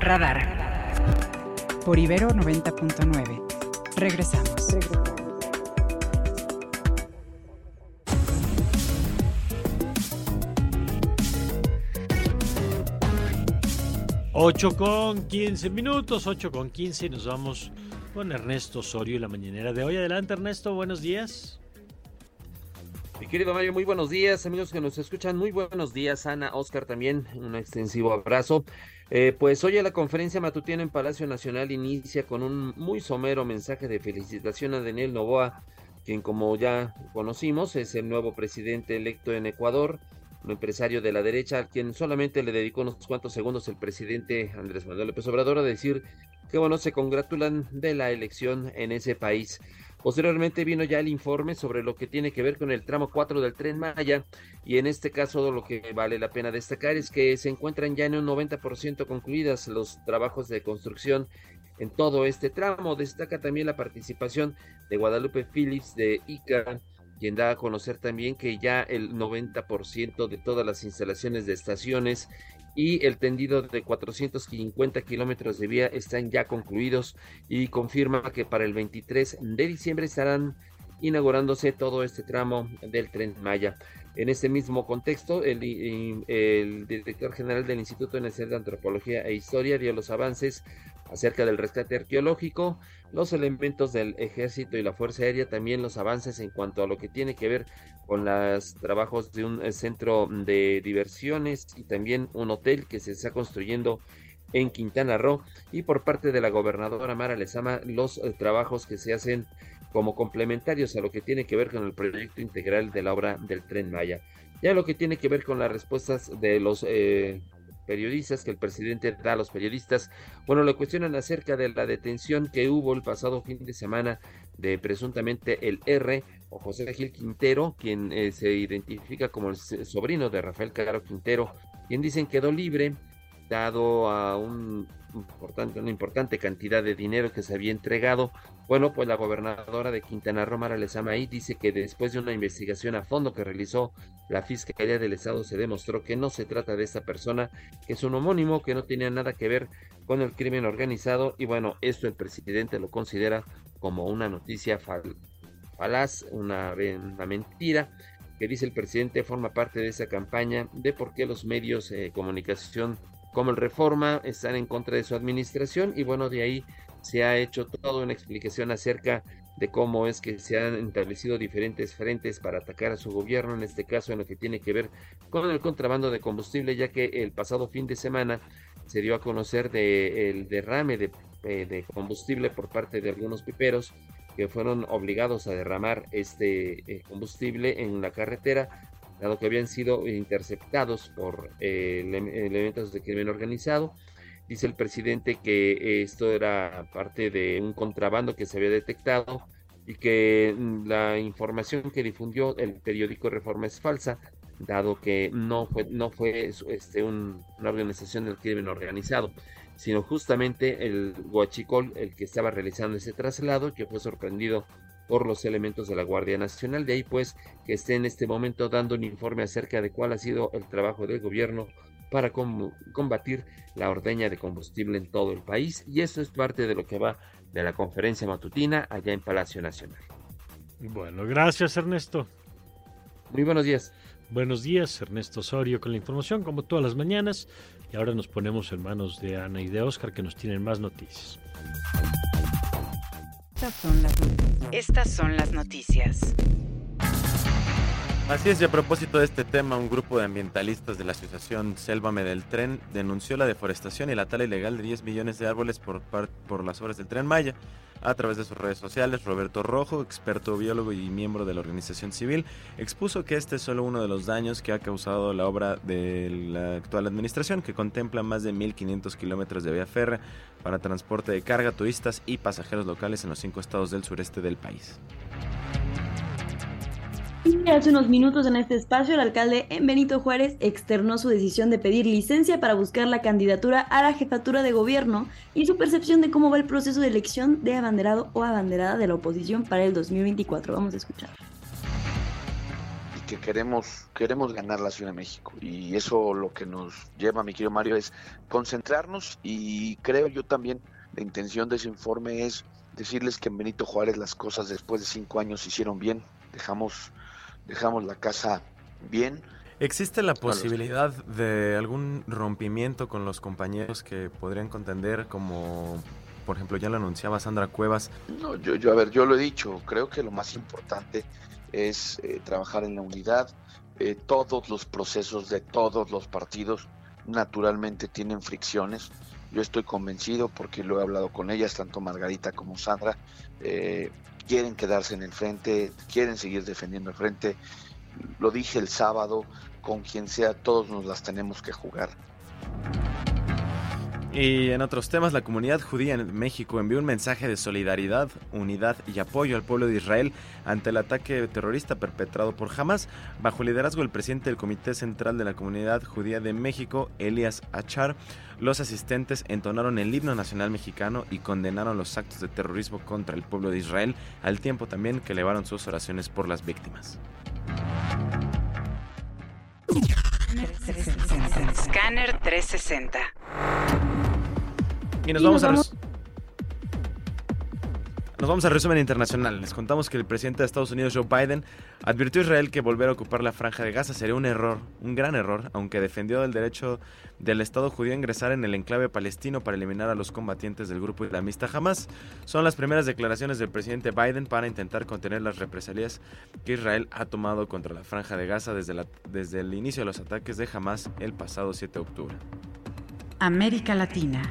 Radar. Por Ibero 90.9. Regresamos. Regresamos. 8 con 15 minutos, 8 con 15 y nos vamos con Ernesto Osorio y la mañanera de hoy. Adelante Ernesto, buenos días. Querido Mario, muy buenos días, amigos que nos escuchan, muy buenos días, Ana, Oscar también, un extensivo abrazo. Eh, pues hoy la conferencia matutina en Palacio Nacional inicia con un muy somero mensaje de felicitación a Daniel Novoa, quien como ya conocimos es el nuevo presidente electo en Ecuador un empresario de la derecha, al quien solamente le dedicó unos cuantos segundos el presidente Andrés Manuel López Obrador a decir que bueno, se congratulan de la elección en ese país. Posteriormente vino ya el informe sobre lo que tiene que ver con el tramo 4 del tren Maya y en este caso lo que vale la pena destacar es que se encuentran ya en un 90% concluidas los trabajos de construcción en todo este tramo. Destaca también la participación de Guadalupe Phillips de ICA quien da a conocer también que ya el 90% de todas las instalaciones de estaciones y el tendido de 450 kilómetros de vía están ya concluidos y confirma que para el 23 de diciembre estarán inaugurándose todo este tramo del tren Maya. En este mismo contexto, el, el, director general del Instituto Nacional de Antropología e Historia dio los avances acerca del rescate arqueológico, los elementos del ejército y la Fuerza Aérea, también los avances en cuanto a lo que tiene que ver con los trabajos de un eh, centro de diversiones y también un hotel que se está construyendo en Quintana Roo y por parte de la gobernadora Mara Lezama los eh, trabajos que se hacen como complementarios a lo que tiene que ver con el proyecto integral de la obra del tren Maya. Ya lo que tiene que ver con las respuestas de los eh, periodistas que el presidente da a los periodistas. Bueno, le cuestionan acerca de la detención que hubo el pasado fin de semana de presuntamente el R o José Gil Quintero, quien eh, se identifica como el sobrino de Rafael Caro Quintero, quien dicen quedó libre dado a un importante, una importante cantidad de dinero que se había entregado. Bueno, pues la gobernadora de Quintana Roo, Mara Lezamaí, dice que después de una investigación a fondo que realizó la Fiscalía del Estado, se demostró que no se trata de esta persona, que es un homónimo, que no tenía nada que ver con el crimen organizado. Y bueno, esto el presidente lo considera como una noticia falaz, una, una mentira que dice el presidente forma parte de esa campaña de por qué los medios de comunicación como el Reforma están en contra de su administración y bueno, de ahí se ha hecho toda una explicación acerca de cómo es que se han establecido diferentes frentes para atacar a su gobierno, en este caso en lo que tiene que ver con el contrabando de combustible, ya que el pasado fin de semana se dio a conocer de el derrame de, eh, de combustible por parte de algunos piperos que fueron obligados a derramar este eh, combustible en la carretera dado que habían sido interceptados por eh, elementos de crimen organizado. Dice el presidente que esto era parte de un contrabando que se había detectado y que mm, la información que difundió el periódico Reforma es falsa, dado que no fue, no fue este, una organización del crimen organizado, sino justamente el Huachicol el que estaba realizando ese traslado, que fue sorprendido por los elementos de la Guardia Nacional. De ahí pues que esté en este momento dando un informe acerca de cuál ha sido el trabajo del gobierno para combatir la ordeña de combustible en todo el país. Y eso es parte de lo que va de la conferencia matutina allá en Palacio Nacional. Bueno, gracias Ernesto. Muy buenos días. Buenos días, Ernesto Osorio con la información como todas las mañanas. Y ahora nos ponemos en manos de Ana y de Oscar que nos tienen más noticias. Estas son las noticias. Así es, y a propósito de este tema, un grupo de ambientalistas de la asociación Sélvame del Tren denunció la deforestación y la tala ilegal de 10 millones de árboles por, por las obras del Tren Maya. A través de sus redes sociales, Roberto Rojo, experto biólogo y miembro de la organización civil, expuso que este es solo uno de los daños que ha causado la obra de la actual administración, que contempla más de 1.500 kilómetros de vía férrea para transporte de carga, turistas y pasajeros locales en los cinco estados del sureste del país. Y hace unos minutos en este espacio, el alcalde Benito Juárez externó su decisión de pedir licencia para buscar la candidatura a la jefatura de gobierno y su percepción de cómo va el proceso de elección de abanderado o abanderada de la oposición para el 2024. Vamos a escuchar. que queremos, queremos ganar la Ciudad de México. Y eso lo que nos lleva, mi querido Mario, es concentrarnos y creo yo también la intención de ese informe es decirles que en Benito Juárez las cosas después de cinco años se hicieron bien, dejamos, dejamos la casa bien. ¿Existe la posibilidad de algún rompimiento con los compañeros que podrían contender como por ejemplo, ya lo anunciaba Sandra Cuevas. No, yo, yo, a ver, yo lo he dicho, creo que lo más importante es eh, trabajar en la unidad. Eh, todos los procesos de todos los partidos naturalmente tienen fricciones. Yo estoy convencido porque lo he hablado con ellas, tanto Margarita como Sandra, eh, quieren quedarse en el frente, quieren seguir defendiendo el frente. Lo dije el sábado, con quien sea, todos nos las tenemos que jugar. Y en otros temas, la comunidad judía en México envió un mensaje de solidaridad, unidad y apoyo al pueblo de Israel ante el ataque terrorista perpetrado por Hamas. Bajo el liderazgo del presidente del Comité Central de la Comunidad Judía de México, Elias Achar, los asistentes entonaron el himno nacional mexicano y condenaron los actos de terrorismo contra el pueblo de Israel, al tiempo también que elevaron sus oraciones por las víctimas. Scanner 360. Y nos vamos, a... Nos vamos al resumen internacional. Les contamos que el presidente de Estados Unidos, Joe Biden, advirtió a Israel que volver a ocupar la franja de Gaza sería un error, un gran error, aunque defendió el derecho del Estado judío a ingresar en el enclave palestino para eliminar a los combatientes del grupo islamista Hamas. Son las primeras declaraciones del presidente Biden para intentar contener las represalias que Israel ha tomado contra la franja de Gaza desde, desde el inicio de los ataques de Hamas el pasado 7 de octubre. América Latina.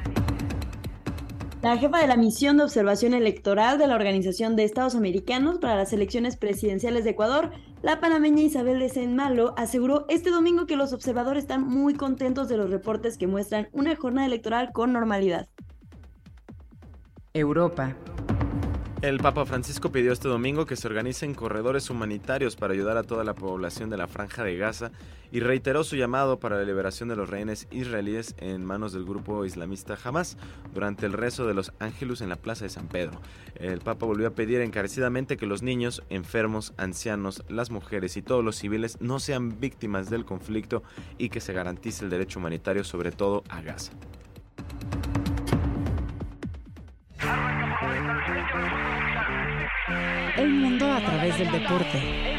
La jefa de la misión de observación electoral de la Organización de Estados Americanos para las elecciones presidenciales de Ecuador, la panameña Isabel de Malo, aseguró este domingo que los observadores están muy contentos de los reportes que muestran una jornada electoral con normalidad. Europa. El Papa Francisco pidió este domingo que se organicen corredores humanitarios para ayudar a toda la población de la franja de Gaza y reiteró su llamado para la liberación de los rehenes israelíes en manos del grupo islamista Hamas durante el rezo de los ángelus en la plaza de San Pedro. El Papa volvió a pedir encarecidamente que los niños, enfermos, ancianos, las mujeres y todos los civiles no sean víctimas del conflicto y que se garantice el derecho humanitario sobre todo a Gaza. El mundo a través del deporte.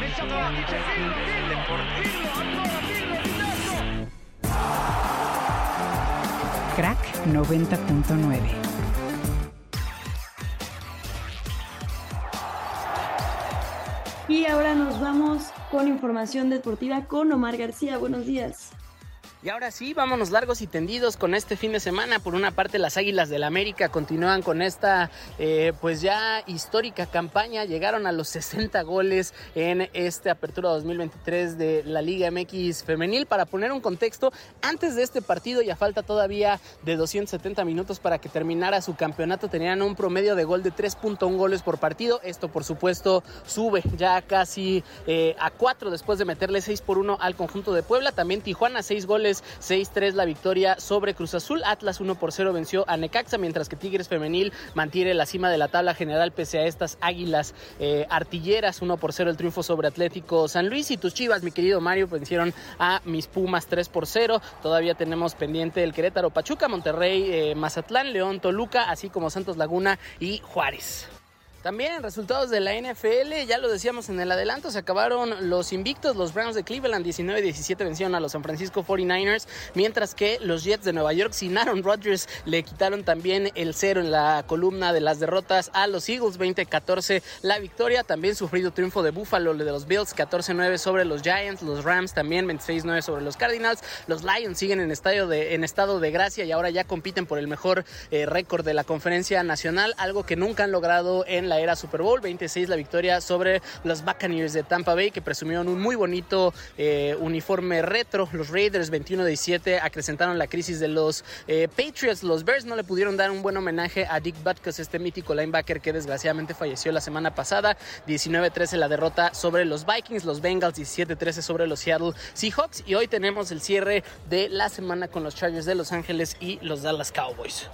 Crack 90.9. Y ahora nos vamos con información deportiva con Omar García. Buenos días. Y ahora sí, vámonos largos y tendidos con este fin de semana. Por una parte, las Águilas del América continúan con esta, eh, pues ya histórica campaña. Llegaron a los 60 goles en esta apertura 2023 de la Liga MX Femenil. Para poner un contexto, antes de este partido, ya falta todavía de 270 minutos para que terminara su campeonato, tenían un promedio de gol de 3.1 goles por partido. Esto, por supuesto, sube ya casi eh, a 4 después de meterle 6 por 1 al conjunto de Puebla. También Tijuana, 6 goles 6-3 la victoria sobre Cruz Azul. Atlas 1 por 0 venció a Necaxa, mientras que Tigres Femenil mantiene la cima de la tabla general pese a estas águilas eh, artilleras. 1 por 0 el triunfo sobre Atlético San Luis. Y tus chivas, mi querido Mario, vencieron a mis Pumas 3 por 0. Todavía tenemos pendiente el Querétaro Pachuca, Monterrey, eh, Mazatlán, León, Toluca, así como Santos Laguna y Juárez. También resultados de la NFL, ya lo decíamos en el adelanto, se acabaron los invictos. Los Browns de Cleveland 19-17 vencieron a los San Francisco 49ers, mientras que los Jets de Nueva York sin Aaron Rodgers le quitaron también el cero en la columna de las derrotas a los Eagles 20-14 la victoria. También sufrido triunfo de Buffalo de los Bills 14-9 sobre los Giants, los Rams también 26-9 sobre los Cardinals. Los Lions siguen en, estadio de, estado de gracia y ahora ya compiten por el mejor eh, récord de la conferencia nacional, algo que nunca han logrado en la era Super Bowl. 26 la victoria sobre los Buccaneers de Tampa Bay que presumieron un muy bonito eh, uniforme retro. Los Raiders 21 17 acrecentaron la crisis de los eh, Patriots. Los Bears no le pudieron dar un buen homenaje a Dick Butkus, este mítico linebacker que desgraciadamente falleció la semana pasada. 19-13 la derrota sobre los Vikings, los Bengals 17-13 sobre los Seattle Seahawks y hoy tenemos el cierre de la semana con los Chargers de Los Ángeles y los Dallas Cowboys.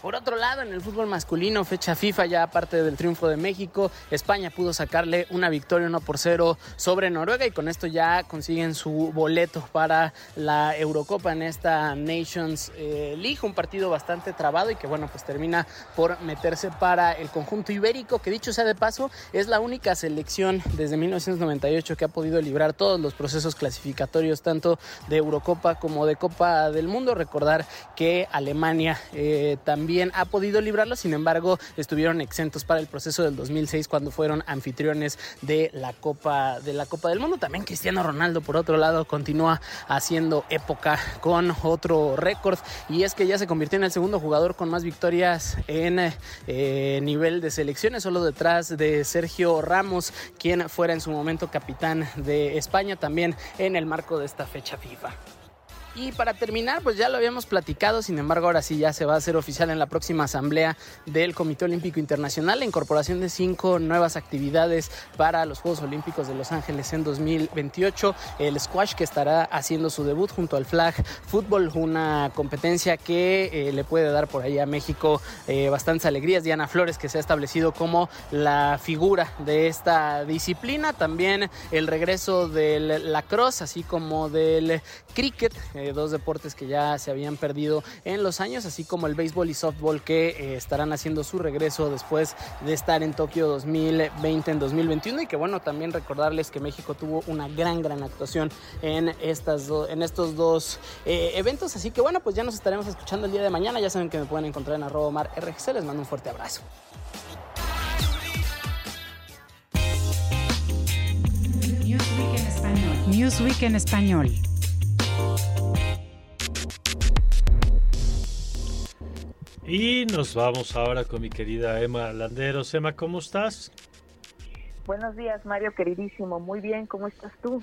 Por otro lado, en el fútbol masculino, fecha FIFA, ya aparte del triunfo de México, España pudo sacarle una victoria 1 por 0 sobre Noruega y con esto ya consiguen su boleto para la Eurocopa en esta Nations eh, League, un partido bastante trabado y que bueno, pues termina por meterse para el conjunto ibérico, que dicho sea de paso, es la única selección desde 1998 que ha podido librar todos los procesos clasificatorios, tanto de Eurocopa como de Copa del Mundo. Recordar que Alemania eh, también ha podido librarlo, sin embargo estuvieron exentos para el proceso del 2006 cuando fueron anfitriones de la Copa de la Copa del Mundo. También Cristiano Ronaldo por otro lado continúa haciendo época con otro récord y es que ya se convirtió en el segundo jugador con más victorias en eh, nivel de selecciones, solo detrás de Sergio Ramos, quien fuera en su momento capitán de España también en el marco de esta fecha FIFA. Y para terminar, pues ya lo habíamos platicado, sin embargo ahora sí ya se va a hacer oficial en la próxima asamblea del Comité Olímpico Internacional la incorporación de cinco nuevas actividades para los Juegos Olímpicos de Los Ángeles en 2028. El squash que estará haciendo su debut junto al flag fútbol, una competencia que eh, le puede dar por ahí a México eh, bastantes alegrías. Diana Flores que se ha establecido como la figura de esta disciplina. También el regreso del lacrosse, así como del cricket. Eh, dos deportes que ya se habían perdido en los años, así como el béisbol y softball que eh, estarán haciendo su regreso después de estar en Tokio 2020 en 2021 y que bueno, también recordarles que México tuvo una gran, gran actuación en, estas en estos dos eh, eventos, así que bueno, pues ya nos estaremos escuchando el día de mañana, ya saben que me pueden encontrar en arroba mar RGC, les mando un fuerte abrazo. Newsweek en español. Y nos vamos ahora con mi querida Emma Landeros. Emma, ¿cómo estás? Buenos días, Mario, queridísimo. Muy bien, ¿cómo estás tú?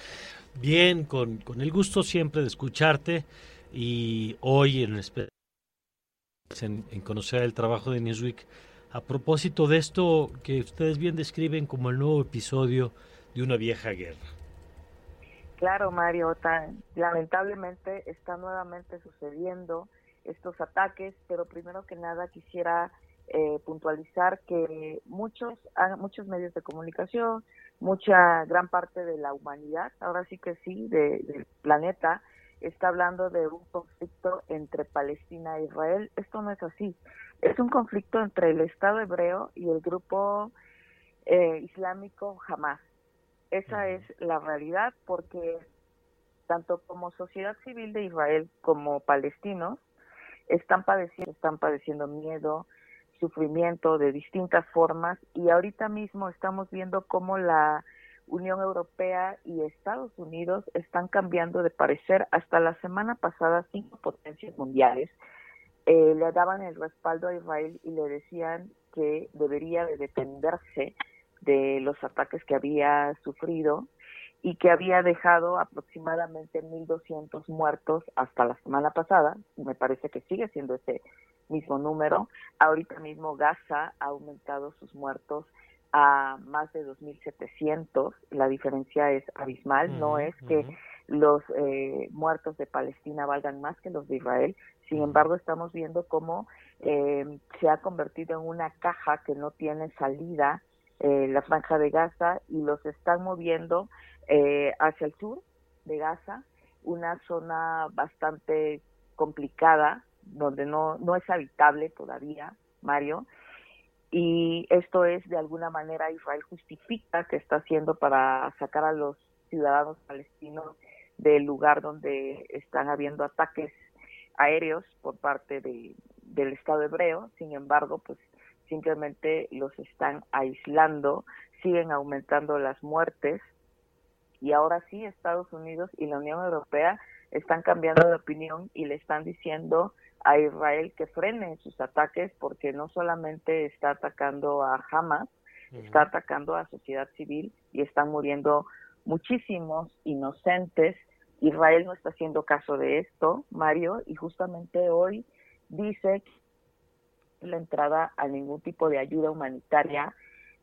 Bien, con, con el gusto siempre de escucharte y hoy en, en, en conocer el trabajo de Newsweek a propósito de esto que ustedes bien describen como el nuevo episodio de una vieja guerra. Claro, Mario, tan, lamentablemente está nuevamente sucediendo estos ataques, pero primero que nada quisiera eh, puntualizar que muchos, ah, muchos medios de comunicación, mucha gran parte de la humanidad, ahora sí que sí, del planeta, está hablando de un conflicto entre Palestina e Israel. Esto no es así. Es un conflicto entre el Estado hebreo y el grupo eh, islámico Hamas. Esa es la realidad porque tanto como sociedad civil de Israel como palestinos están padeciendo, están padeciendo miedo, sufrimiento de distintas formas y ahorita mismo estamos viendo cómo la Unión Europea y Estados Unidos están cambiando de parecer. Hasta la semana pasada, cinco potencias mundiales eh, le daban el respaldo a Israel y le decían que debería de defenderse de los ataques que había sufrido y que había dejado aproximadamente 1.200 muertos hasta la semana pasada, me parece que sigue siendo ese mismo número. Ahorita mismo Gaza ha aumentado sus muertos a más de 2.700, la diferencia es abismal, no es que los eh, muertos de Palestina valgan más que los de Israel, sin embargo estamos viendo cómo eh, se ha convertido en una caja que no tiene salida eh, la franja de Gaza y los están moviendo eh, hacia el sur de Gaza, una zona bastante complicada, donde no, no es habitable todavía, Mario. Y esto es, de alguna manera, Israel justifica que está haciendo para sacar a los ciudadanos palestinos del lugar donde están habiendo ataques aéreos por parte de, del Estado hebreo. Sin embargo, pues simplemente los están aislando, siguen aumentando las muertes y ahora sí Estados Unidos y la Unión Europea están cambiando de opinión y le están diciendo a Israel que frene sus ataques porque no solamente está atacando a Hamas, está atacando a sociedad civil y están muriendo muchísimos inocentes. Israel no está haciendo caso de esto, Mario, y justamente hoy dice la entrada a ningún tipo de ayuda humanitaria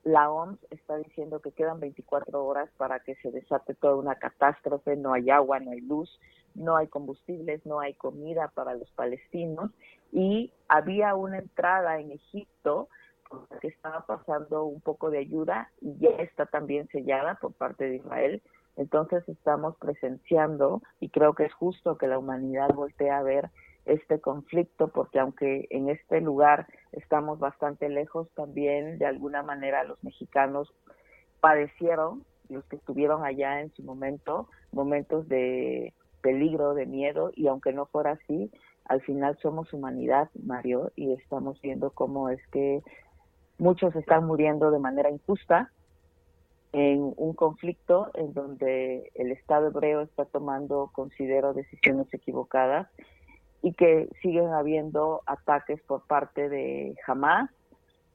la OMS está diciendo que quedan 24 horas para que se desate toda una catástrofe, no hay agua, no hay luz, no hay combustibles, no hay comida para los palestinos y había una entrada en Egipto que estaba pasando un poco de ayuda y ya está también sellada por parte de Israel. Entonces estamos presenciando y creo que es justo que la humanidad voltee a ver este conflicto porque aunque en este lugar estamos bastante lejos, también de alguna manera los mexicanos padecieron, los que estuvieron allá en su momento, momentos de peligro, de miedo y aunque no fuera así, al final somos humanidad, Mario, y estamos viendo cómo es que muchos están muriendo de manera injusta en un conflicto en donde el Estado hebreo está tomando, considero, decisiones equivocadas y que siguen habiendo ataques por parte de Hamas,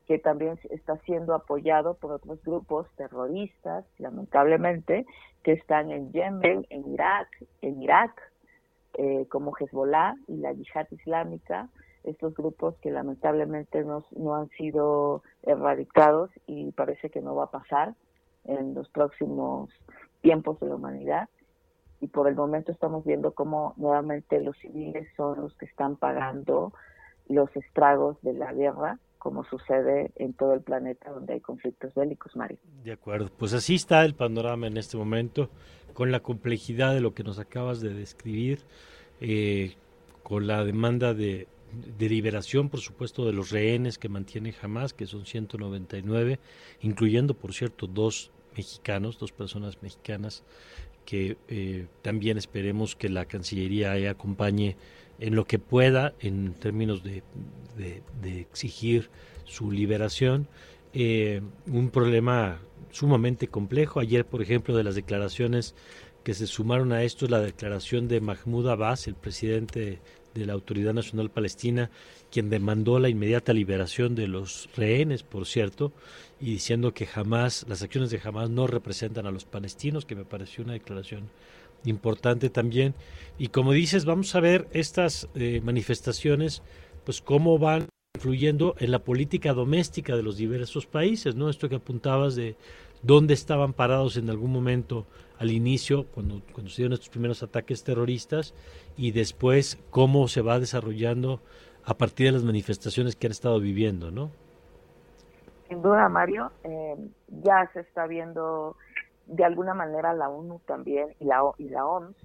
que también está siendo apoyado por otros grupos terroristas, lamentablemente, que están en Yemen, en Irak, en Irak, eh, como Hezbollah y la Yihad Islámica, estos grupos que lamentablemente no, no han sido erradicados y parece que no va a pasar en los próximos tiempos de la humanidad. Y por el momento estamos viendo cómo nuevamente los civiles son los que están pagando los estragos de la guerra, como sucede en todo el planeta donde hay conflictos bélicos, Mario. De acuerdo, pues así está el panorama en este momento, con la complejidad de lo que nos acabas de describir, eh, con la demanda de de liberación, por supuesto, de los rehenes que mantiene Hamas, que son 199, incluyendo, por cierto, dos mexicanos, dos personas mexicanas, que eh, también esperemos que la Cancillería acompañe en lo que pueda en términos de, exigir su liberación. Eh, un problema sumamente complejo. Ayer, por ejemplo, de las declaraciones que se sumaron a esto, la declaración de Mahmoud Abbas, el presidente de la Autoridad Nacional Palestina, quien demandó la inmediata liberación de los rehenes, por cierto, y diciendo que jamás, las acciones de jamás no representan a los palestinos, que me pareció una declaración importante también. Y como dices, vamos a ver estas eh, manifestaciones, pues cómo van influyendo en la política doméstica de los diversos países, ¿no? Esto que apuntabas de dónde estaban parados en algún momento al inicio, cuando, cuando se dieron estos primeros ataques terroristas, y después cómo se va desarrollando a partir de las manifestaciones que han estado viviendo, ¿no? Sin duda, Mario, eh, ya se está viendo de alguna manera la ONU también y la, y la OMS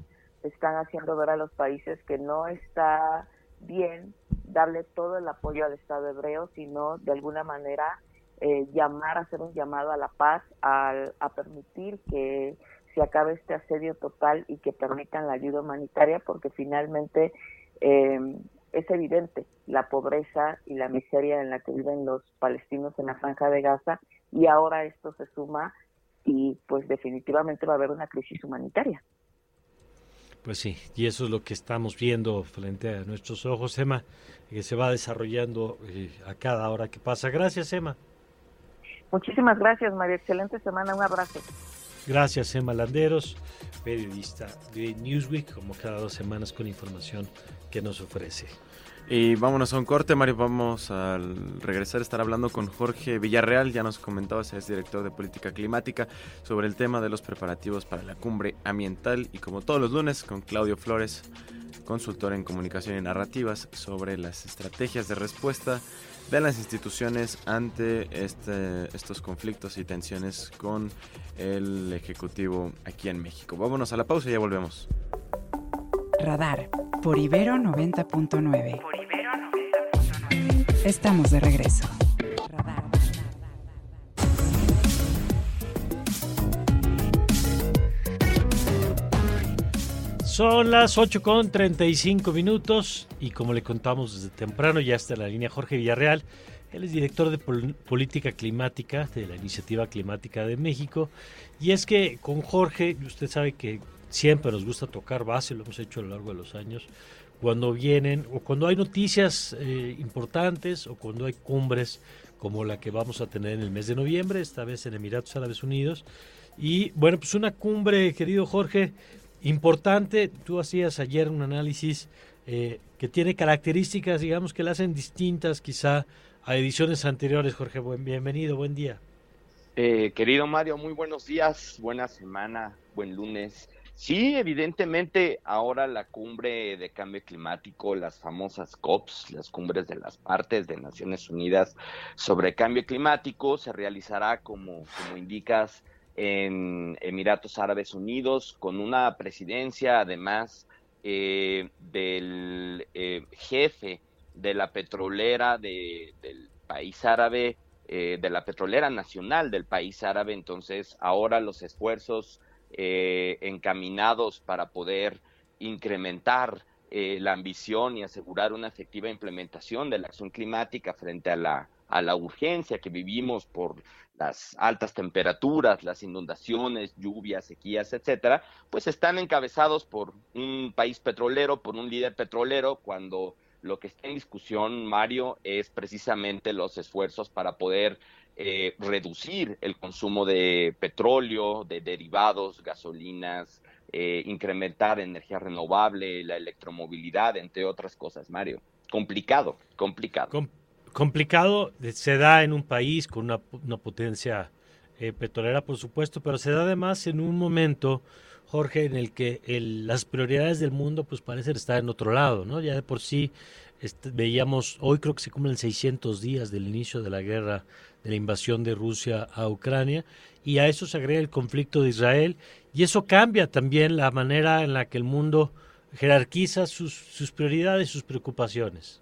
están haciendo ver a los países que no está bien darle todo el apoyo al Estado hebreo, sino de alguna manera eh, llamar, hacer un llamado a la paz, a permitir que se acabe este asedio total y que permitan la ayuda humanitaria, porque finalmente eh, es evidente la pobreza y la miseria en la que viven los palestinos en la franja de Gaza y ahora esto se suma y pues definitivamente va a haber una crisis humanitaria. Pues sí, y eso es lo que estamos viendo frente a nuestros ojos, Emma, que se va desarrollando eh, a cada hora que pasa. Gracias, Emma. Muchísimas gracias, María. Excelente semana. Un abrazo. Gracias, Emma Landeros, periodista de Newsweek, como cada dos semanas con información que nos ofrece. Y vámonos a un corte, Mario. Vamos a regresar a estar hablando con Jorge Villarreal. Ya nos comentaba, es director de política climática, sobre el tema de los preparativos para la cumbre ambiental. Y como todos los lunes, con Claudio Flores, consultor en comunicación y narrativas, sobre las estrategias de respuesta de las instituciones ante este, estos conflictos y tensiones con el Ejecutivo aquí en México. Vámonos a la pausa y ya volvemos. Radar por Ibero 90.9. Estamos de regreso. Son las 8 con 35 minutos y como le contamos desde temprano, ya está en la línea Jorge Villarreal. Él es director de política climática de la Iniciativa Climática de México. Y es que con Jorge, usted sabe que siempre nos gusta tocar base, lo hemos hecho a lo largo de los años, cuando vienen o cuando hay noticias eh, importantes o cuando hay cumbres como la que vamos a tener en el mes de noviembre, esta vez en Emiratos Árabes Unidos. Y bueno, pues una cumbre, querido Jorge, importante. Tú hacías ayer un análisis eh, que tiene características, digamos, que la hacen distintas quizá a ediciones anteriores. Jorge, buen, bienvenido, buen día. Eh, querido Mario, muy buenos días, buena semana, buen lunes. Sí, evidentemente ahora la cumbre de cambio climático, las famosas COPs, las cumbres de las partes de Naciones Unidas sobre cambio climático, se realizará como, como indicas en Emiratos Árabes Unidos con una presidencia además eh, del eh, jefe de la petrolera del país árabe, eh, de la petrolera nacional del país árabe. Entonces, ahora los esfuerzos encaminados para poder incrementar la ambición y asegurar una efectiva implementación de la acción climática frente a la, a la urgencia que vivimos por las altas temperaturas, las inundaciones, lluvias, sequías, etcétera, pues están encabezados por un país petrolero, por un líder petrolero, cuando lo que está en discusión, Mario, es precisamente los esfuerzos para poder eh, reducir el consumo de petróleo, de derivados, gasolinas, eh, incrementar energía renovable, la electromovilidad, entre otras cosas, Mario. Complicado, complicado. Complicado se da en un país con una, potencia eh, petrolera, por supuesto, pero se da además en un momento, Jorge, en el que las prioridades del mundo pues parecen estar en otro lado, ¿no? Ya de por sí este, veíamos, hoy creo que se cumplen 600 días del inicio de la guerra de la invasión de Rusia a Ucrania y a eso se agrega el conflicto de Israel y eso cambia también la manera en la que el mundo jerarquiza sus, sus prioridades, sus preocupaciones.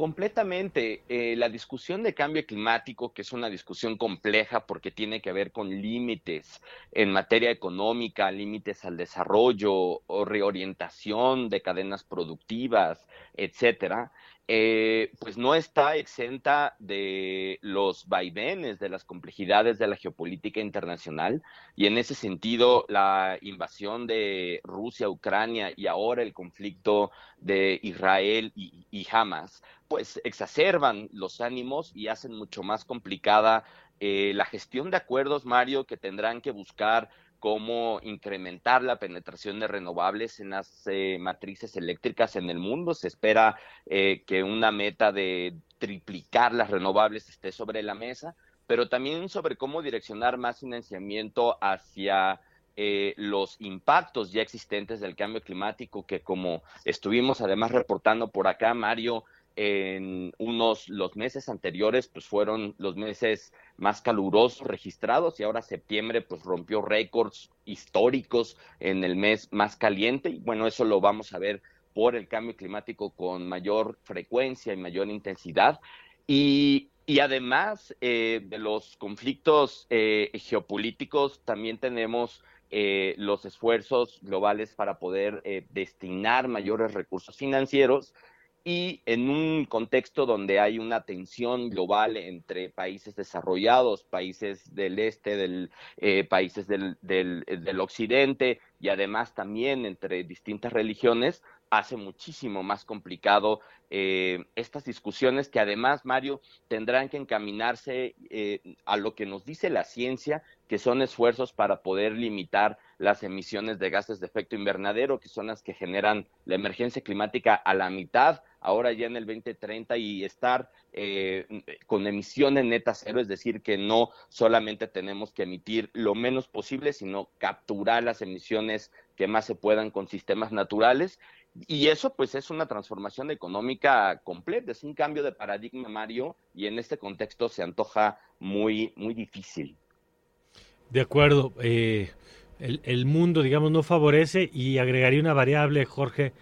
Completamente. Eh, la discusión de cambio climático, que es una discusión compleja porque tiene que ver con límites en materia económica, límites al desarrollo o reorientación de cadenas productivas, etcétera, eh, pues no está exenta de los vaivenes, de las complejidades de la geopolítica internacional. Y en ese sentido, la invasión de Rusia, Ucrania y ahora el conflicto de Israel y, Hamas, pues exacerban los ánimos y hacen mucho más complicada eh, la gestión de acuerdos, Mario, que tendrán que buscar cómo incrementar la penetración de renovables en las eh, matrices eléctricas en el mundo. Se espera eh, que una meta de triplicar las renovables esté sobre la mesa, pero también sobre cómo direccionar más financiamiento hacia eh, los impactos ya existentes del cambio climático, que como estuvimos además reportando por acá, Mario, en unos los meses anteriores pues fueron los meses más calurosos registrados y ahora septiembre pues rompió récords históricos en el mes más caliente. Y bueno eso lo vamos a ver por el cambio climático con mayor frecuencia y mayor intensidad. Y, y además eh, de los conflictos eh, geopolíticos también tenemos eh, los esfuerzos globales para poder destinar mayores recursos financieros y en un contexto donde hay una tensión global entre países desarrollados, países del este, del, eh, países del, del, del, occidente y además también entre distintas religiones, hace muchísimo más complicado eh, estas discusiones que además, Mario, tendrán que encaminarse eh, a lo que nos dice la ciencia, que son esfuerzos para poder limitar las emisiones de gases de efecto invernadero, que son las que generan la emergencia climática a la mitad, ahora ya en el 2030, y estar eh, con emisiones netas cero, es decir, que no solamente tenemos que emitir lo menos posible, sino capturar las emisiones que más se puedan con sistemas naturales y eso pues es una transformación económica completa, es un cambio de paradigma, Mario, y en este contexto se antoja muy, muy difícil. De acuerdo, eh, el, el, mundo, digamos, no favorece y agregaría una variable, Jorge,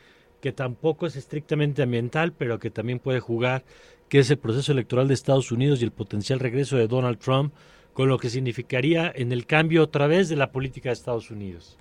que tampoco es estrictamente ambiental, pero que también puede jugar, que es el proceso electoral de Estados Unidos y el potencial regreso de Donald Trump, con lo que significaría en el cambio otra vez de la política de Estados Unidos.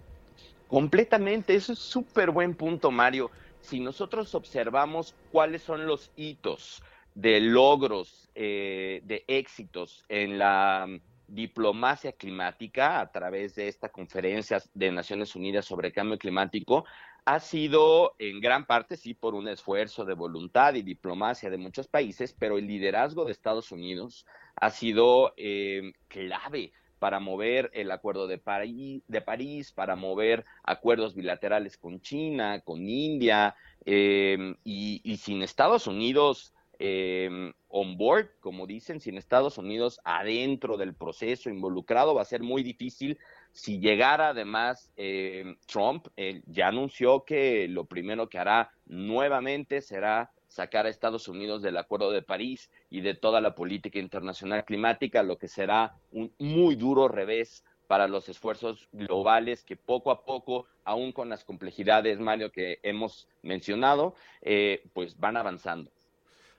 Completamente, eso es súper buen punto, Mario. Si nosotros observamos cuáles son los hitos de logros, eh, de éxitos en la mm, diplomacia climática a través de esta conferencia de Naciones Unidas sobre cambio climático, ha sido en gran parte, sí, por un esfuerzo de voluntad y diplomacia de muchos países, pero el liderazgo de Estados Unidos ha sido eh, clave para mover el Acuerdo de París, para mover acuerdos bilaterales con China, con India, em, y, sin Estados Unidos eh, on board, como dicen, sin Estados Unidos adentro del proceso involucrado, va a ser muy difícil. Si llegara además eh, Trump, ya anunció que lo primero que hará nuevamente será sacar a Estados Unidos del Acuerdo de París y de toda la política internacional climática, lo que será un muy duro revés para los esfuerzos globales que poco a poco, aún con las complejidades, Mario, que hemos mencionado, eh, pues van avanzando.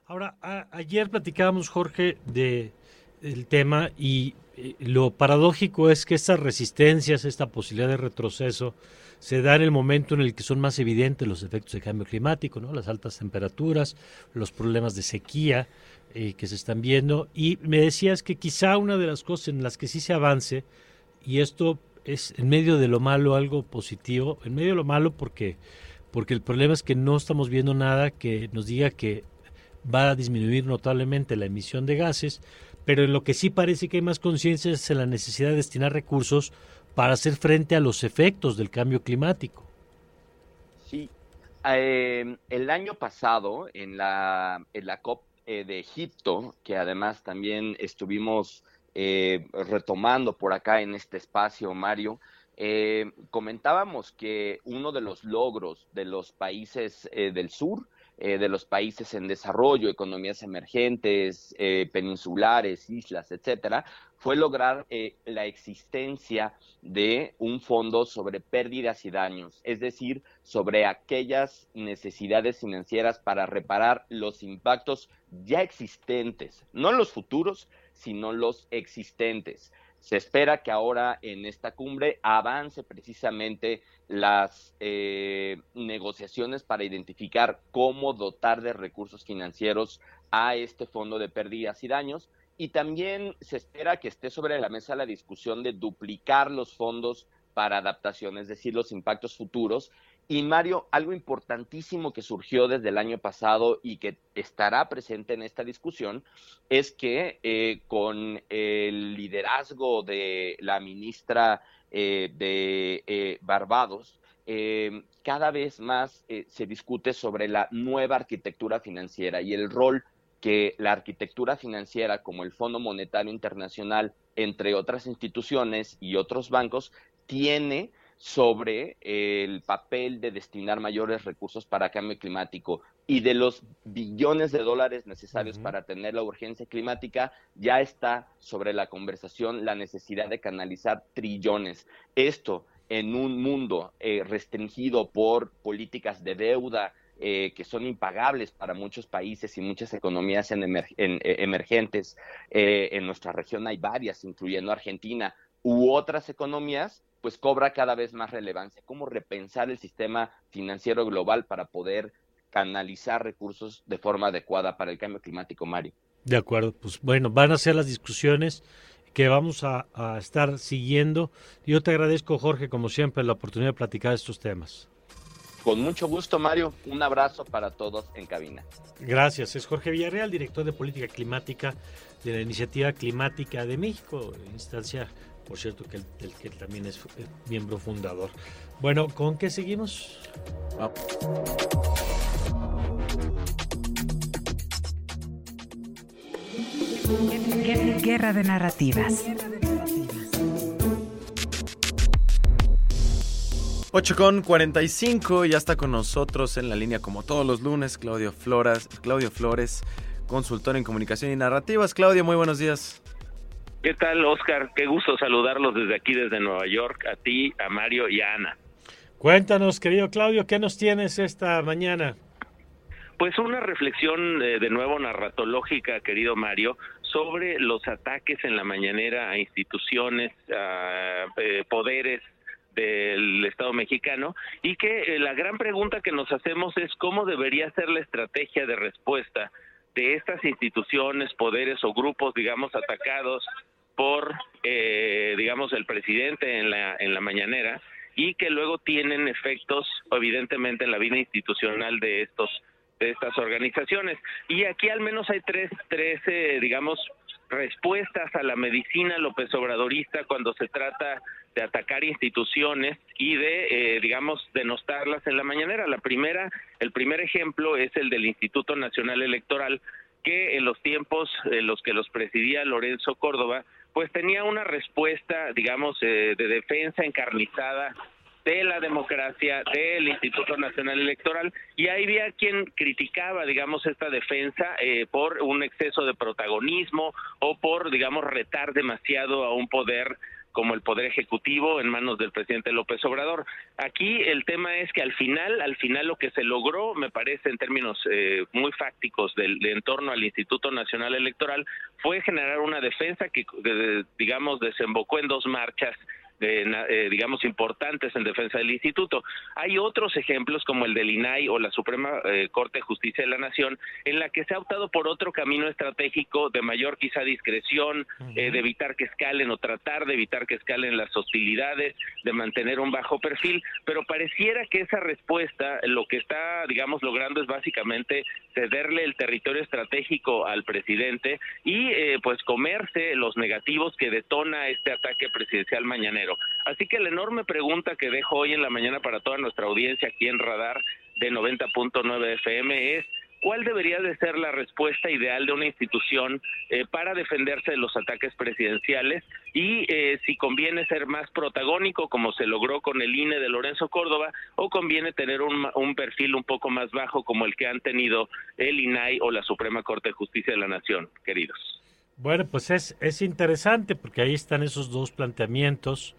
Ahora, ayer platicábamos, Jorge, de el tema y eh, lo paradójico es que estas resistencias, esta posibilidad de retroceso, se da en el momento en el que son más evidentes los efectos de cambio climático, ¿no? las altas temperaturas, los problemas de sequía eh, que se están viendo. Y me decías que quizá una de las cosas en las que sí se avance, y esto es en medio de lo malo algo positivo, en medio de lo malo porque, porque el problema es que no estamos viendo nada que nos diga que va a disminuir notablemente la emisión de gases, pero en lo que sí parece que hay más conciencia es en la necesidad de destinar recursos para hacer frente a los efectos del cambio climático. Sí, eh, el año pasado en la, en la COP eh, de Egipto, que además también estuvimos eh, retomando por acá en este espacio, Mario, comentábamos que uno de los logros de los países del sur eh, de los países en desarrollo, economías emergentes, eh, peninsulares, islas, etcétera, fue lograr eh, la existencia de un fondo sobre pérdidas y daños, es decir, sobre aquellas necesidades financieras para reparar los impactos ya existentes, no los futuros, sino los existentes. Se espera que ahora en esta cumbre avance precisamente las eh, negociaciones para identificar cómo dotar de recursos financieros a este fondo de pérdidas y daños. Y también se espera que esté sobre la mesa la discusión de duplicar los fondos para adaptación, es decir, los impactos futuros, y Mario, algo importantísimo que surgió desde el año pasado y que estará presente en esta discusión es que eh, con el liderazgo de la ministra eh, de eh, Barbados, cada vez más se discute sobre la nueva arquitectura financiera y el rol que la arquitectura financiera como el Fondo Monetario Internacional, entre otras instituciones y otros bancos, tiene sobre el papel de destinar mayores recursos para cambio climático y de los billones de dólares necesarios para tener la urgencia climática, ya está sobre la conversación la necesidad de canalizar trillones. Esto en un mundo eh, restringido por políticas de deuda, eh, que son impagables para muchos países y muchas economías en eh, emergentes. en nuestra región hay varias, incluyendo Argentina, u otras economías pues cobra cada vez más relevancia. Cómo repensar el sistema financiero global para poder canalizar recursos de forma adecuada para el cambio climático, Mario. De acuerdo, pues bueno, van a ser las discusiones que vamos a, estar siguiendo. Yo te agradezco, Jorge, como siempre, la oportunidad de platicar estos temas. Con mucho gusto, Mario. Un abrazo para todos en cabina. Gracias. Es Jorge Villarreal, director de Política Climática de la Iniciativa Climática de México, instancia por cierto que el, que también es miembro fundador. Bueno, ¿con qué seguimos? Guerra de narrativas. 8 con 45, ya está con nosotros en la línea como todos los lunes Claudio Flores, Claudio Flores, consultor en comunicación y narrativas. Claudio, muy buenos días. ¿Qué tal, Oscar? Qué gusto saludarlos desde aquí, desde Nueva York, a ti, a Mario y a Ana. Cuéntanos, querido Claudio, ¿qué nos tienes esta mañana? Pues una reflexión eh, de nuevo narratológica, querido Mario, sobre los ataques en la mañanera a instituciones, a eh, poderes del Estado mexicano y que eh, la gran pregunta que nos hacemos es cómo debería ser la estrategia de respuesta de estas instituciones, poderes o grupos, digamos, atacados por, eh, digamos, el presidente en la, en la mañanera y que luego tienen efectos, evidentemente, en la vida institucional de estos de estas organizaciones. Y aquí al menos hay tres, tres eh, digamos, respuestas a la medicina López Obradorista cuando se trata de atacar instituciones y de, eh, digamos, denostarlas en la mañanera. La primera, el primer ejemplo es el del Instituto Nacional Electoral, que en los tiempos en los que los presidía Lorenzo Córdoba, pues tenía una respuesta, digamos, eh, de defensa encarnizada de la democracia del Instituto Nacional Electoral y ahí había quien criticaba, digamos, esta defensa eh, por un exceso de protagonismo o por, digamos, retar demasiado a un poder como el poder ejecutivo en manos del presidente López Obrador. Aquí el tema es que al final, al final lo que se logró, me parece en términos eh, muy fácticos del, de en torno al Instituto Nacional Electoral, fue generar una defensa que, digamos, desembocó en dos marchas eh, digamos, importantes en defensa del instituto. Hay otros ejemplos como el del INAI o la Suprema eh, Corte de Justicia de la Nación, en la que se ha optado por otro camino estratégico de mayor quizá discreción, eh, de evitar que escalen o tratar de evitar que escalen las hostilidades, de mantener un bajo perfil, pero pareciera que esa respuesta lo que está, digamos, logrando es básicamente cederle el territorio estratégico al presidente y pues comerse los negativos que detona este ataque presidencial mañanero. Así que la enorme pregunta que dejo hoy en la mañana para toda nuestra audiencia aquí en Radar de 90.9 FM es ¿Cuál debería de ser la respuesta ideal de una institución eh, para defenderse de los ataques presidenciales? Y eh, si conviene ser más protagónico, como se logró con el INE de Lorenzo Córdoba, o conviene tener un, un perfil un poco más bajo como el que han tenido el INAI o la Suprema Corte de Justicia de la Nación, queridos. Bueno, pues es, es interesante porque ahí están esos dos planteamientos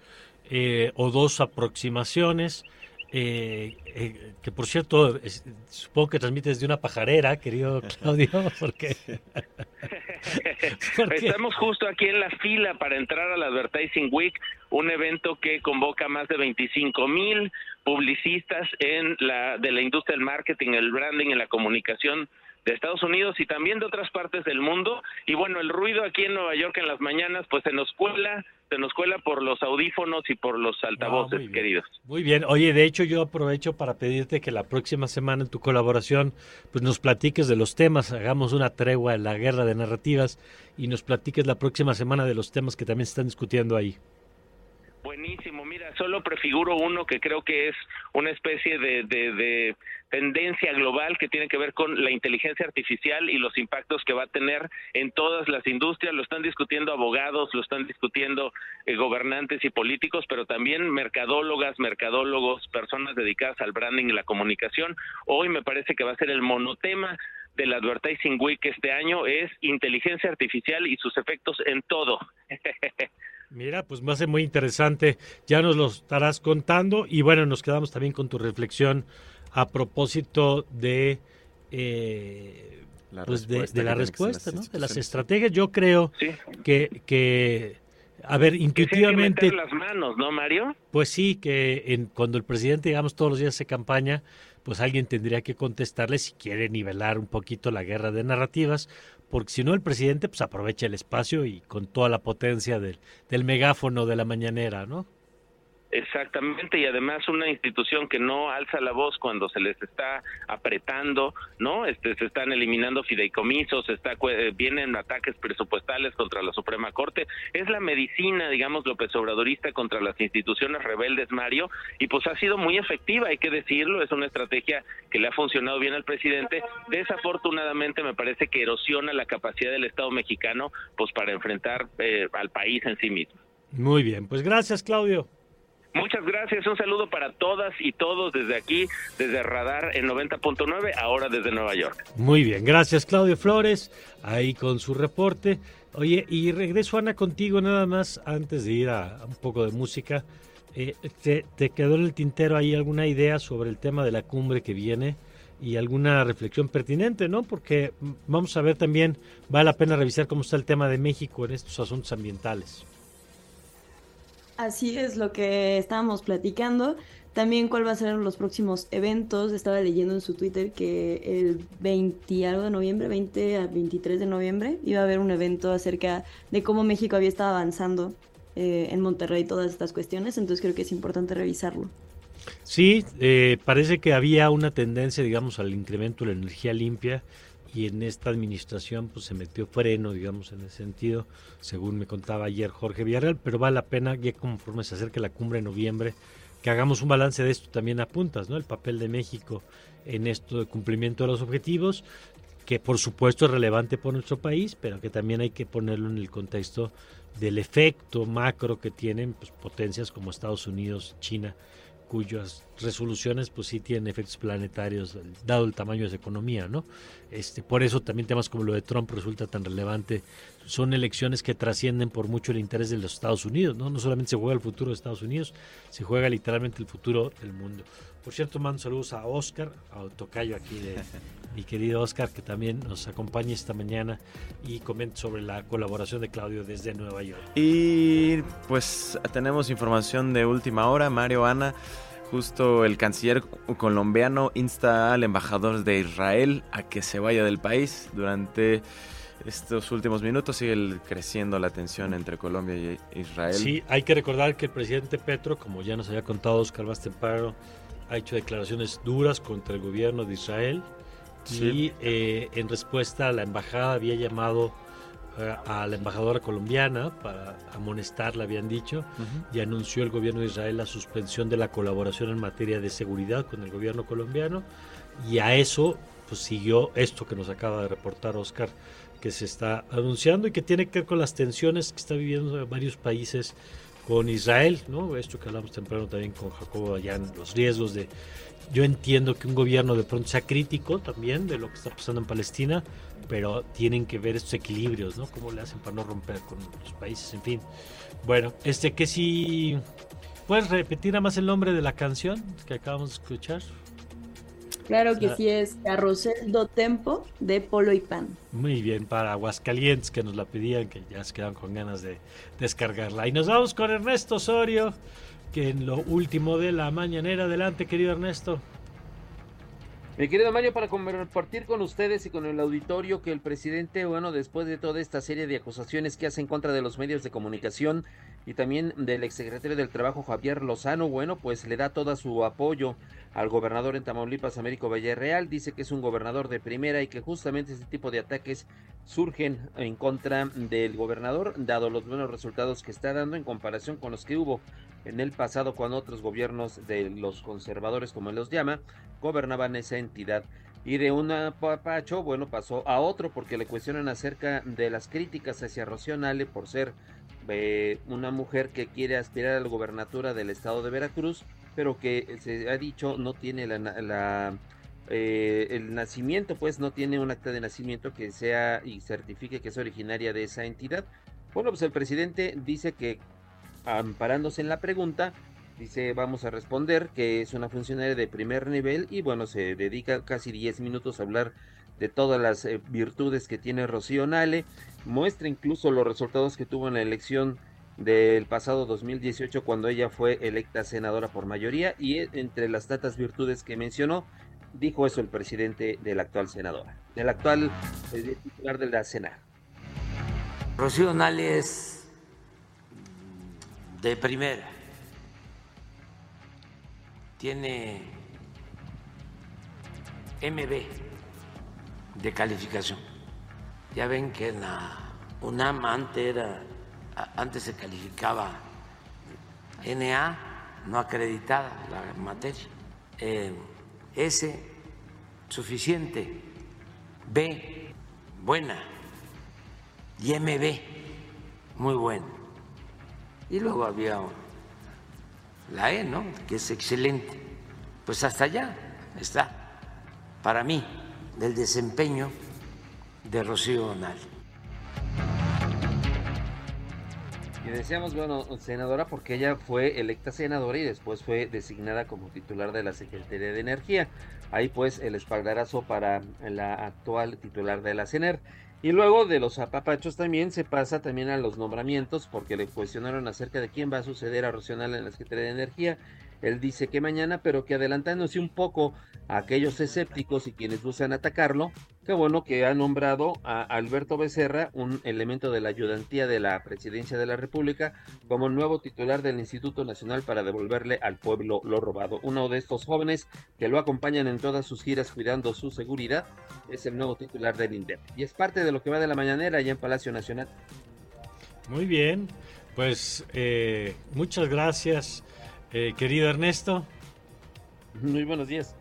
eh, o dos aproximaciones. Eh, eh, que por cierto, supongo que transmites de una pajarera, querido Claudio, porque... Estamos justo aquí en la fila para entrar al Advertising Week, un evento que convoca más de 25 mil publicistas en la, de la industria del marketing, el branding, en la comunicación de Estados Unidos y también de otras partes del mundo. Y bueno, el ruido aquí en Nueva York en las mañanas, pues se nos cuela, se nos cuela por los audífonos y por los altavoces, queridos. Muy bien. Oye, de hecho yo aprovecho para pedirte que la próxima semana en tu colaboración, pues nos platiques de los temas, hagamos una tregua en la guerra de narrativas y nos platiques la próxima semana de los temas que también se están discutiendo ahí. Buenísimo, solo prefiguro uno que creo que es una especie de, de, tendencia global que tiene que ver con la inteligencia artificial y los impactos que va a tener en todas las industrias. Lo están discutiendo abogados, lo están discutiendo eh, gobernantes y políticos, pero también mercadólogas, mercadólogos, personas dedicadas al branding y la comunicación. Hoy me parece que va a ser el monotema del Advertising Week este año es inteligencia artificial y sus efectos en todo. Mira, pues va a ser muy interesante. Ya nos lo estarás contando y bueno, nos quedamos también con tu reflexión a propósito de, eh, la pues de, la respuesta, ¿no? de las estrategias. Yo creo que, que, a ver, intuitivamente... Que las manos, ¿no, Mario? Pues sí, que en, cuando el presidente, digamos, todos los días se campaña, pues alguien tendría que contestarle si quiere nivelar un poquito la guerra de narrativas, porque si no el presidente pues aprovecha el espacio y con toda la potencia del, del megáfono de la mañanera, ¿no? Exactamente, y además una institución que no alza la voz cuando se les está apretando, ¿no? Este, se están eliminando fideicomisos, está, eh, vienen ataques presupuestales contra la Suprema Corte. Es la medicina, digamos, López Obradorista contra las instituciones rebeldes, Mario, y pues ha sido muy efectiva, hay que decirlo, es una estrategia que le ha funcionado bien al presidente. Desafortunadamente me parece que erosiona la capacidad del Estado mexicano, pues para enfrentar eh, al país en sí mismo. Muy bien, pues gracias, Claudio. Muchas gracias, un saludo para todas y todos desde aquí, desde Radar en 90.9, ahora desde Nueva York. Muy bien, gracias Claudio Flores, ahí con su reporte. Oye, y regreso Ana contigo nada más antes de ir a, un poco de música. Eh, te, ¿Te quedó en el tintero ahí alguna idea sobre el tema de la cumbre que viene? y alguna reflexión pertinente, ¿no? Porque vamos a ver también, vale la pena revisar cómo está el tema de México en estos asuntos ambientales. Así es lo que estábamos platicando. También cuál va a ser los próximos eventos. Estaba leyendo en su Twitter que el 20 algo de noviembre, 20 a 23 de noviembre, iba a haber un evento acerca de cómo México había estado avanzando eh, en Monterrey todas estas cuestiones. Entonces creo que es importante revisarlo. Sí, eh, parece que había una tendencia, digamos, al incremento de la energía limpia y en esta administración pues se metió freno, digamos, en ese sentido, según me contaba ayer Jorge Villarreal, pero vale la pena ya conforme se acerque la cumbre de noviembre, que hagamos un balance de esto también a puntas, ¿no? El papel de México en esto de cumplimiento de los objetivos. que por supuesto es relevante por nuestro país, pero que también hay que ponerlo en el contexto del efecto macro que tienen pues, potencias como Estados Unidos, China, cuyas resoluciones pues sí tienen efectos planetarios dado el tamaño de su economía, ¿no? Este, por eso también temas como lo de Trump resulta tan relevante. Son elecciones que trascienden por mucho el interés de los Estados Unidos, ¿no? No solamente se juega el futuro de Estados Unidos, se juega literalmente el futuro del mundo. Por cierto, mando saludos a Oscar, a Tocayo aquí de mi querido Oscar, que también nos acompaña esta mañana y comenta sobre la colaboración de Claudio desde Nueva York. Y pues tenemos información de última hora, Mario Ana. Justo el canciller colombiano insta al embajador de Israel a que se vaya del país. Durante estos últimos minutos sigue creciendo la tensión entre Colombia y Israel. Sí, hay que recordar que el presidente Petro, como ya nos había contado Oscar más temprano, ha hecho declaraciones duras contra el gobierno de Israel y eh, en respuesta la embajada había llamado a la embajadora colombiana para amonestarla, habían dicho, y anunció el gobierno de Israel la suspensión de la colaboración en materia de seguridad con el gobierno colombiano y a eso pues siguió esto que nos acaba de reportar Oscar que se está anunciando y que tiene que ver con las tensiones que está viviendo varios países con Israel, ¿no? Esto que hablamos temprano también con Jacobo allá los riesgos de yo entiendo que un gobierno de pronto sea crítico también de lo que está pasando en Palestina, pero tienen que ver estos equilibrios, ¿no? Cómo le hacen para no romper con los países, en fin. Bueno, este que si puedes repetir nada más el nombre de la canción que acabamos de escuchar. Claro que sí, es Carrusel do Tempo de Polo y Pan. Muy bien, para Aguascalientes que nos la pedían, que ya se quedan con ganas de descargarla. Y nos vamos con Ernesto Osorio, que en lo último de la mañanera. Adelante, querido Ernesto. Mi querido Mario, para compartir con ustedes y con el auditorio que el presidente, bueno, después de toda esta serie de acusaciones que hace en contra de los medios de comunicación y también del exsecretario del Trabajo Javier Lozano, bueno, pues le da todo su apoyo al gobernador en Tamaulipas, Américo Villarreal, dice que es un gobernador de primera y que justamente este tipo de ataques surgen en contra del gobernador, dado los buenos resultados que está dando en comparación con los que hubo en el pasado cuando otros gobiernos de los conservadores, como él los llama, gobernaban esa entidad. Y de un papacho, bueno, pasó a otro porque le cuestionan acerca de las críticas hacia Rocío Nale por ser eh, una mujer que quiere aspirar a la gobernatura del estado de Veracruz, pero que se ha dicho no tiene la, eh, el nacimiento, pues no tiene un acta de nacimiento que sea y certifique que es originaria de esa entidad. Bueno, pues el presidente dice que amparándose en la pregunta, dice vamos a responder que es una funcionaria de primer nivel y bueno, se dedica casi 10 minutos a hablar de todas las eh, virtudes que tiene Rocío Nale, muestra incluso los resultados que tuvo en la elección del pasado 2018 cuando ella fue electa senadora por mayoría y e, entre las tantas virtudes que mencionó, dijo eso el presidente de la actual senadora, del actual eh, titular de la Sena. Rocío Nale es de primera. Tiene MB de calificación. Ya ven que en la UNAM antes, era, antes se calificaba NA, no acreditada la materia. Eh, S, suficiente. B, buena. Y MB, muy bueno y luego había la E, ¿no? Que es excelente. Pues hasta allá está, para mí, el desempeño de Rocío Onal. Y decíamos, bueno, senadora, porque ella fue electa senadora y después fue designada como titular de la Secretaría de Energía. Ahí pues el espaldarazo para la actual titular de la CENER. Y luego de los apapachos también se pasa también a los nombramientos porque le cuestionaron acerca de quién va a suceder a Rocional en la Secretaría de Energía. Él dice que mañana, pero que adelantándose un poco a aquellos escépticos y quienes buscan atacarlo, qué bueno que ha nombrado a Alberto Becerra, un elemento de la ayudantía de la Presidencia de la República, como nuevo titular del Instituto Nacional para devolverle al pueblo lo robado. Uno de estos jóvenes que lo acompañan en todas sus giras cuidando su seguridad es el nuevo titular del INDEP. Y es parte de lo que va de la mañanera allá en Palacio Nacional. Muy bien, pues eh, muchas gracias eh, querido Ernesto. Muy buenos días.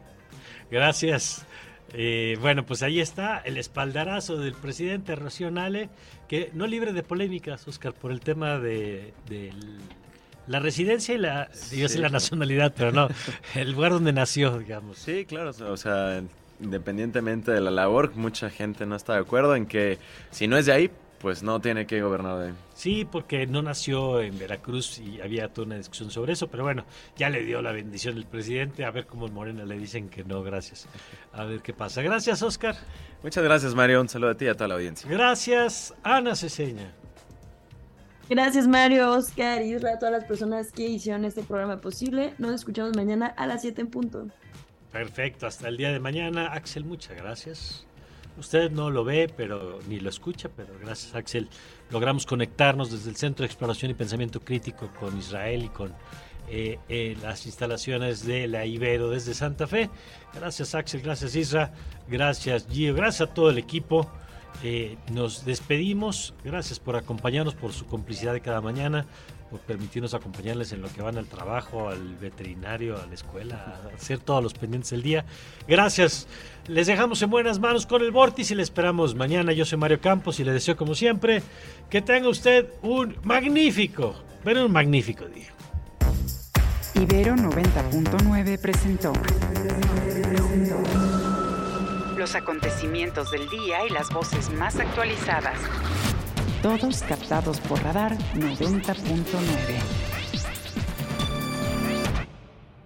Gracias. Eh, bueno, pues ahí está el espaldarazo del presidente Racionale, que no libre de polémicas, Oscar, por el tema de, de la residencia y la, yo sé la nacionalidad, pero no, el lugar donde nació, digamos. Sí, claro, o sea, independientemente de la labor, mucha gente no está de acuerdo en que si no es de ahí, pues no tiene que gobernar de ahí. Sí, porque no nació en Veracruz y había toda una discusión sobre eso, pero bueno, ya le dio la bendición el presidente, a ver cómo en Morena le dicen que no, gracias. A ver qué pasa. Gracias, Oscar. Muchas gracias, Mario. Un saludo a ti y a toda la audiencia. Gracias, Ana Ceseña. Gracias, Mario, Oscar, y a todas las personas que hicieron este programa posible. Nos escuchamos mañana a las 7 en punto. Perfecto, hasta el día de mañana. Axel, muchas gracias. Usted no lo ve, pero ni lo escucha, pero gracias Axel logramos conectarnos desde el Centro de Exploración y Pensamiento Crítico con Israel y con eh, eh, las instalaciones de la Ibero desde Santa Fe. Gracias Axel, gracias Isra, gracias Gio, gracias a todo el equipo. Eh, nos despedimos, gracias por acompañarnos, por su complicidad de cada mañana por permitirnos acompañarles en lo que van al trabajo, al veterinario, a la escuela, a hacer todos los pendientes del día. Gracias. Les dejamos en buenas manos con el Vórtice y le esperamos mañana. Yo soy Mario Campos y le deseo como siempre que tenga usted un magnífico, pero un magnífico día. Ibero 90.9 presentó los acontecimientos del día y las voces más actualizadas todos captados por radar 90.9.